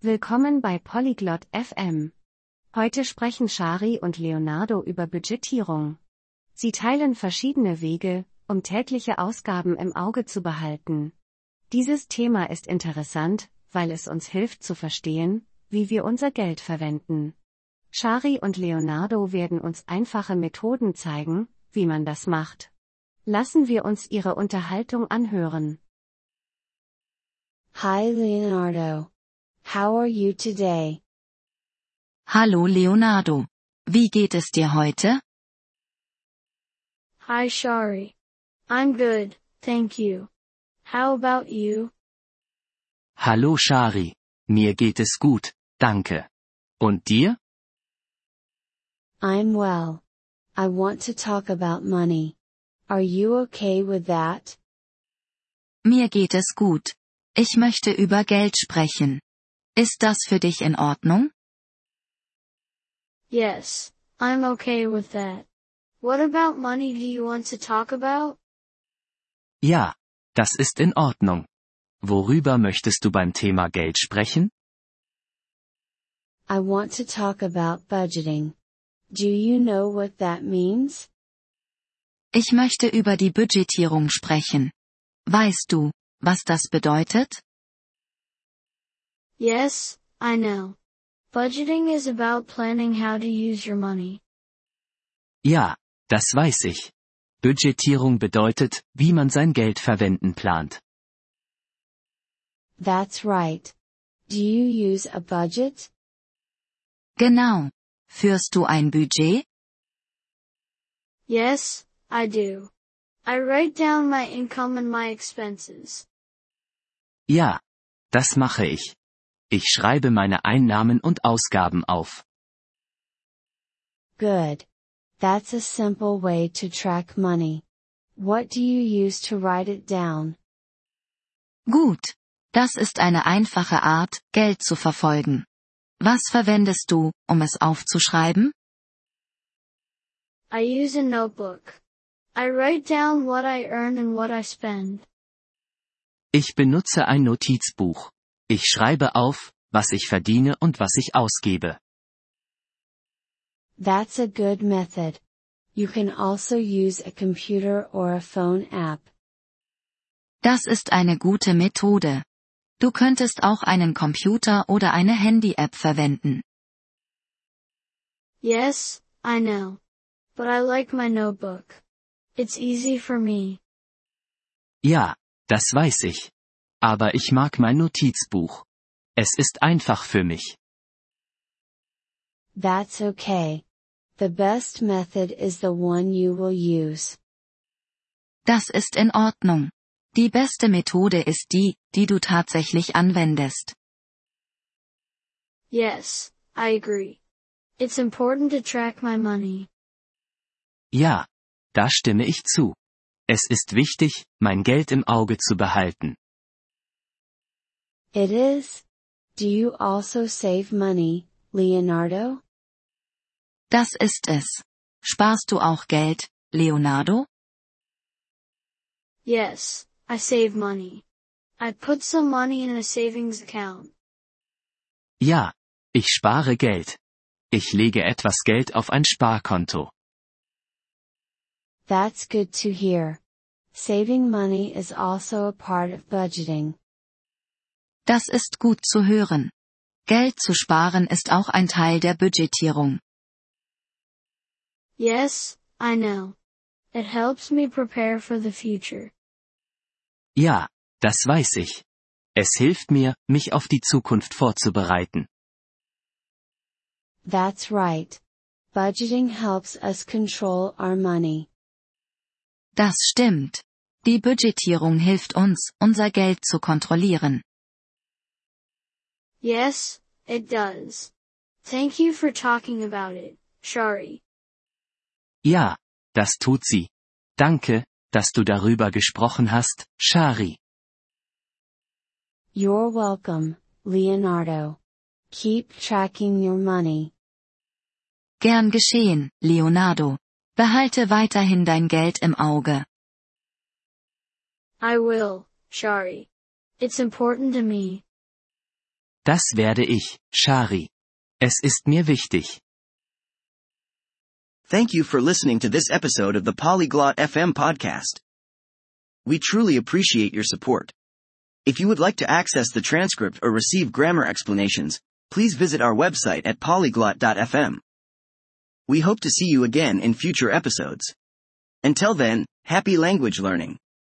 Willkommen bei Polyglot FM. Heute sprechen Shari und Leonardo über Budgetierung. Sie teilen verschiedene Wege, um tägliche Ausgaben im Auge zu behalten. Dieses Thema ist interessant, weil es uns hilft zu verstehen, wie wir unser Geld verwenden. Shari und Leonardo werden uns einfache Methoden zeigen, wie man das macht. Lassen wir uns ihre Unterhaltung anhören. Hi Leonardo. How are you today? Hallo Leonardo. Wie geht es dir heute? Hi Shari. I'm good, thank you. How about you? Hallo Shari. Mir geht es gut, danke. Und dir? I'm well. I want to talk about money. Are you okay with that? Mir geht es gut. Ich möchte über Geld sprechen. Ist das für dich in Ordnung? Yes, I'm okay with that. What about money do you want to talk about? Ja, das ist in Ordnung. Worüber möchtest du beim Thema Geld sprechen? I want to talk about budgeting. Do you know what that means? Ich möchte über die Budgetierung sprechen. Weißt du, was das bedeutet? Yes, I know. Budgeting is about planning how to use your money. Ja, das weiß ich. Budgetierung bedeutet, wie man sein Geld verwenden plant. That's right. Do you use a budget? Genau. Führst du ein Budget? Yes, I do. I write down my income and my expenses. Ja, das mache ich. Ich schreibe meine Einnahmen und Ausgaben auf. Good. That's a simple way to track money. What do you use to write it down? Gut. Das ist eine einfache Art, Geld zu verfolgen. Was verwendest du, um es aufzuschreiben? I use a notebook. I write down what I earn and what I spend. Ich benutze ein Notizbuch. Ich schreibe auf, was ich verdiene und was ich ausgebe. That's a good method. You can also use a computer or a phone app. Das ist eine gute Methode. Du könntest auch einen Computer oder eine Handy-App verwenden. Yes, I know. But I like my notebook. It's easy for me. Ja, das weiß ich. Aber ich mag mein Notizbuch. Es ist einfach für mich. That's okay. The best method is the one you will use. Das ist in Ordnung. Die beste Methode ist die, die du tatsächlich anwendest. Yes, I agree. It's important to track my money. Ja, da stimme ich zu. Es ist wichtig, mein Geld im Auge zu behalten. It is? Do you also save money, Leonardo? Das ist es. Sparst du auch Geld, Leonardo? Yes, I save money. I put some money in a savings account. Ja, ich spare Geld. Ich lege etwas Geld auf ein Sparkonto. That's good to hear. Saving money is also a part of budgeting. Das ist gut zu hören. Geld zu sparen ist auch ein Teil der Budgetierung. Yes, I know. It helps me prepare for the future. Ja, das weiß ich. Es hilft mir, mich auf die Zukunft vorzubereiten. That's right. Budgeting helps us control our money. Das stimmt. Die Budgetierung hilft uns, unser Geld zu kontrollieren. Yes, it does. Thank you for talking about it, Shari. Ja, das tut sie. Danke, dass du darüber gesprochen hast, Shari. You're welcome, Leonardo. Keep tracking your money. Gern geschehen, Leonardo. Behalte weiterhin dein Geld im Auge. I will, Shari. It's important to me. Das werde ich, Shari. Es ist mir wichtig. Thank you for listening to this episode of the Polyglot FM podcast. We truly appreciate your support. If you would like to access the transcript or receive grammar explanations, please visit our website at polyglot.fm. We hope to see you again in future episodes. Until then, happy language learning.